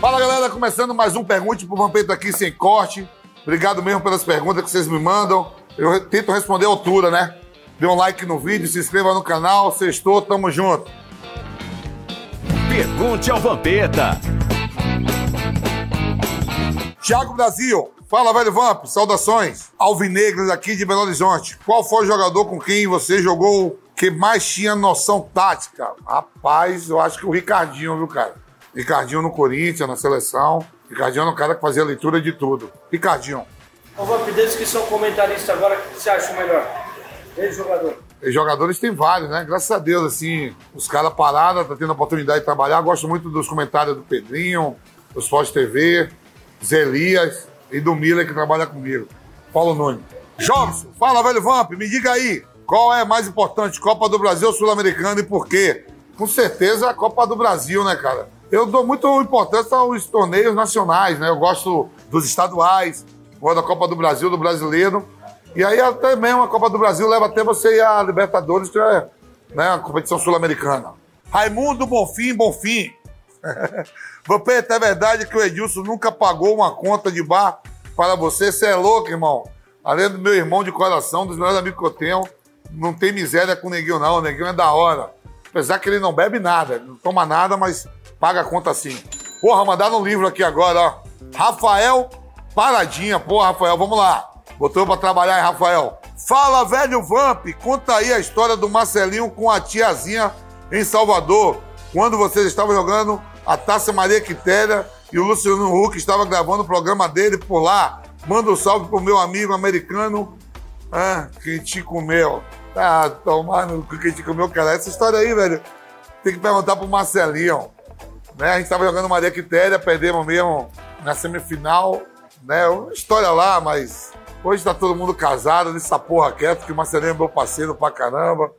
Fala galera, começando mais um Pergunte pro Vampeta aqui sem corte. Obrigado mesmo pelas perguntas que vocês me mandam. Eu tento responder à altura, né? Dê um like no vídeo, se inscreva no canal. Sextou, tamo junto. Pergunte ao Vampeta. Thiago Brasil, fala velho Vamp, saudações. Alvinegras aqui de Belo Horizonte. Qual foi o jogador com quem você jogou que mais tinha noção tática? Rapaz, eu acho que o Ricardinho, viu, cara? Ricardinho no Corinthians, na seleção. Ricardinho era um cara que fazia leitura de tudo. Ricardinho. Ô, Vamp, desde que são comentaristas agora, o que você acha melhor? Ele jogador. E jogadores tem vários, né? Graças a Deus, assim, os caras pararam, tá tendo a oportunidade de trabalhar. Gosto muito dos comentários do Pedrinho, do Sport TV, Zé Elias e do Miller que trabalha comigo. Paulo Nunes. Jobson, fala, velho Vamp, me diga aí, qual é mais importante, Copa do Brasil ou Sul-Americana e por quê? Com certeza a Copa do Brasil, né, cara? Eu dou muito importância aos torneios nacionais, né? Eu gosto dos estaduais, gosto da Copa do Brasil, do brasileiro. E aí até mesmo a Copa do Brasil leva até você à Libertadores, que é né, a competição sul-americana. Raimundo Bonfim, Bonfim. Vampeta, é verdade que o Edilson nunca pagou uma conta de bar para você? Você é louco, irmão. Além do meu irmão de coração, dos melhores amigos que eu tenho, não tem miséria com o Neguinho, não. O Neguinho é da hora. Apesar que ele não bebe nada, não toma nada, mas paga a conta sim. Porra, mandaram um livro aqui agora, ó. Rafael Paradinha. Porra, Rafael, vamos lá. Botou pra trabalhar aí, Rafael. Fala, velho Vamp, conta aí a história do Marcelinho com a tiazinha em Salvador, quando vocês estavam jogando a Taça Maria Quitéria e o Luciano Huck estava gravando o programa dele por lá. Manda um salve pro meu amigo americano, ah, que te comeu. Ah, tomando que te comeu, cara. Essa história aí, velho, tem que perguntar pro Marcelinho. Né? A gente estava jogando Maria Quitéria, perdemos mesmo na semifinal, né? Uma história lá, mas hoje tá todo mundo casado, nessa porra quieto, que o Marcelinho é meu parceiro pra caramba.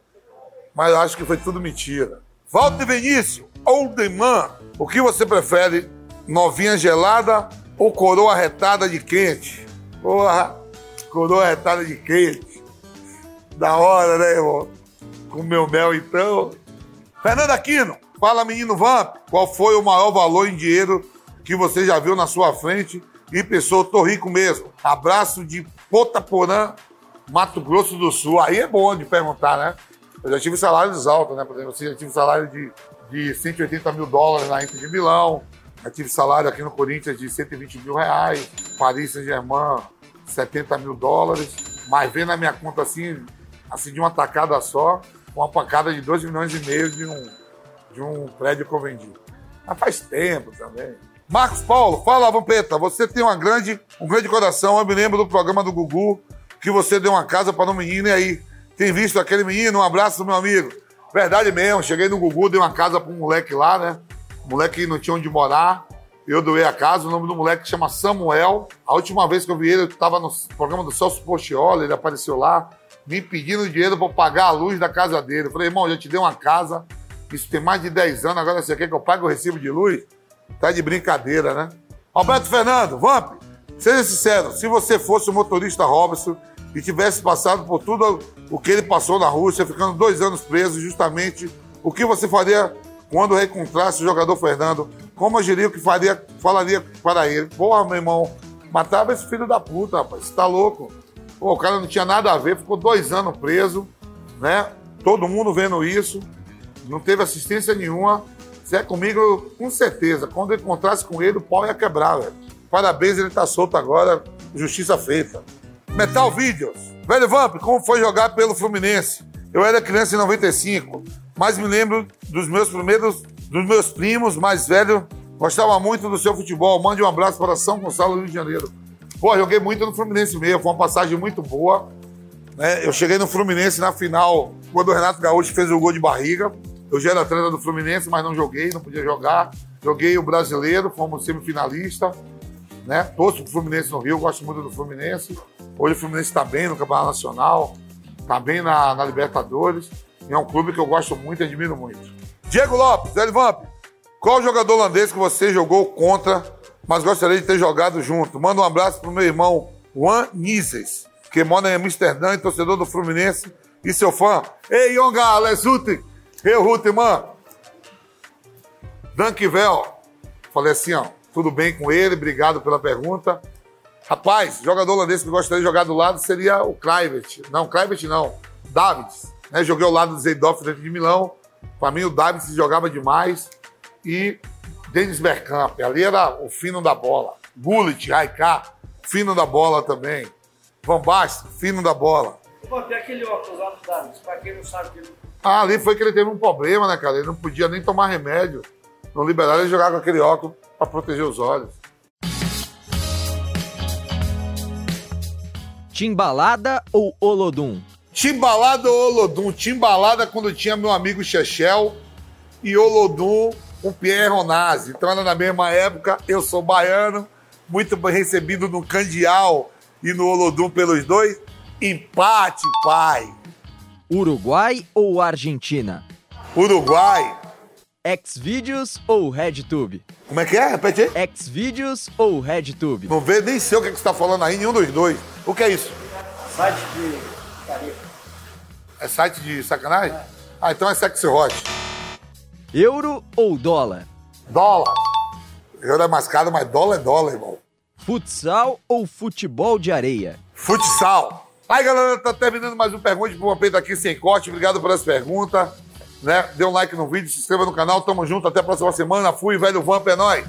Mas eu acho que foi tudo mentira. Walter Vinícius, Oldeman, o que você prefere? Novinha gelada ou coroa retada de quente? Porra, coroa retada de quente. Da hora, né, irmão? Com meu mel, então. Fernando Aquino, fala, menino Vamp, qual foi o maior valor em dinheiro que você já viu na sua frente e pensou, tô rico mesmo? Abraço de Potaporã, Mato Grosso do Sul. Aí é bom de perguntar, né? Eu já tive salários altos, né? Por exemplo, eu já tive salário de, de 180 mil dólares na Inter de Milão, já tive salário aqui no Corinthians de 120 mil reais, Paris Saint-Germain, 70 mil dólares, mas vem na minha conta assim, assim de uma tacada só, uma pancada de 2 milhões e meio de um, de um prédio que eu vendi. Mas faz tempo também. Marcos Paulo, fala, Vampeta, você tem uma grande, um grande coração. Eu me lembro do programa do Gugu, que você deu uma casa para um menino e aí tem visto aquele menino? Um abraço, meu amigo. Verdade mesmo, cheguei no Gugu, dei uma casa para um moleque lá, né? O moleque não tinha onde morar. Eu doei a casa, o nome do moleque chama Samuel. A última vez que eu vi ele, eu estava no programa do Celso Portioli, ele apareceu lá, me pedindo dinheiro para pagar a luz da casa dele. Eu falei, irmão, já te dei uma casa, isso tem mais de 10 anos, agora você quer que eu pague o recibo de luz? Tá de brincadeira, né? Alberto Fernando, Vamp, seja sincero, se você fosse o motorista Robson e tivesse passado por tudo o que ele passou na Rússia, ficando dois anos preso, justamente, o que você faria quando reencontrasse o jogador Fernando? Como agiria o que faria, falaria para ele? Porra, meu irmão, matava esse filho da puta, rapaz, você tá louco? Pô, o cara não tinha nada a ver, ficou dois anos preso, né? Todo mundo vendo isso, não teve assistência nenhuma. Se é comigo, com certeza, quando eu encontrasse com ele, o pau ia quebrar, velho. Parabéns, ele tá solto agora, justiça feita. Metal Videos. Velho Vamp, como foi jogar pelo Fluminense? Eu era criança em 95, mas me lembro dos meus primeiros, dos meus primos mais velhos, gostava muito do seu futebol. Mande um abraço para São Gonçalo, Rio de Janeiro. Pô, joguei muito no Fluminense mesmo, foi uma passagem muito boa. Né? Eu cheguei no Fluminense na final, quando o Renato Gaúcho fez o gol de barriga. Eu já era atleta do Fluminense, mas não joguei, não podia jogar. Joguei o brasileiro, fomos semifinalista. Né? Torço pro Fluminense no Rio, gosto muito do Fluminense. Hoje o Fluminense está bem no Campeonato Nacional, está bem na, na, Libertadores. E é um clube que eu gosto muito e admiro muito. Diego Lopes, Elvamp, qual jogador holandês que você jogou contra, mas gostaria de ter jogado junto? Manda um abraço pro meu irmão Juan Nises, que mora em Amsterdã e torcedor do Fluminense e seu fã. Ei, Yonga, Alex Ei, Rutte, mano. Dankivel. Falei assim, ó. tudo bem com ele, obrigado pela pergunta. Rapaz, jogador holandês que gostaria de jogar do lado seria o Kluivert. Não, Kluivert não, Davids. Né? Joguei ao lado do Zeidorf dentro de Milão. Para mim, o Davids jogava demais. E Dennis Bergkamp, ali era o fino da bola. Gullit, Raikar, fino da bola também. Van Basten, fino da bola. Pô, tem aquele óculos lá do Davids, pra quem não sabe que. Ah, ali foi que ele teve um problema, né, cara? Ele não podia nem tomar remédio. Não liberaram ele jogar com aquele óculos para proteger os olhos. Timbalada ou Olodum? Timbalada ou Olodum? Timbalada quando tinha meu amigo Chechel e Olodum com Pierre Ronazzi. Então era na mesma época, eu sou baiano, muito bem recebido no Candial e no Olodum pelos dois. Empate, pai. Uruguai ou Argentina? Uruguai. Xvideos ou RedTube? Como é que é? Repete aí. Xvideos ou RedTube? Não vê nem sei o que, é que você está falando aí, nenhum dos dois. O que é isso? Site de. É site de sacanagem? Ah, então é Sexy Hot. Euro ou dólar? Dólar. Euro é mais caro, mas dólar é dólar, irmão. Futsal ou futebol de areia? Futsal. Aí, galera, tá terminando mais um Pergunte pro Vampeta aqui sem corte. Obrigado pelas perguntas. Né? Dê um like no vídeo, se inscreva no canal. Tamo junto. Até a próxima semana. Fui, velho Vamp, é nóis.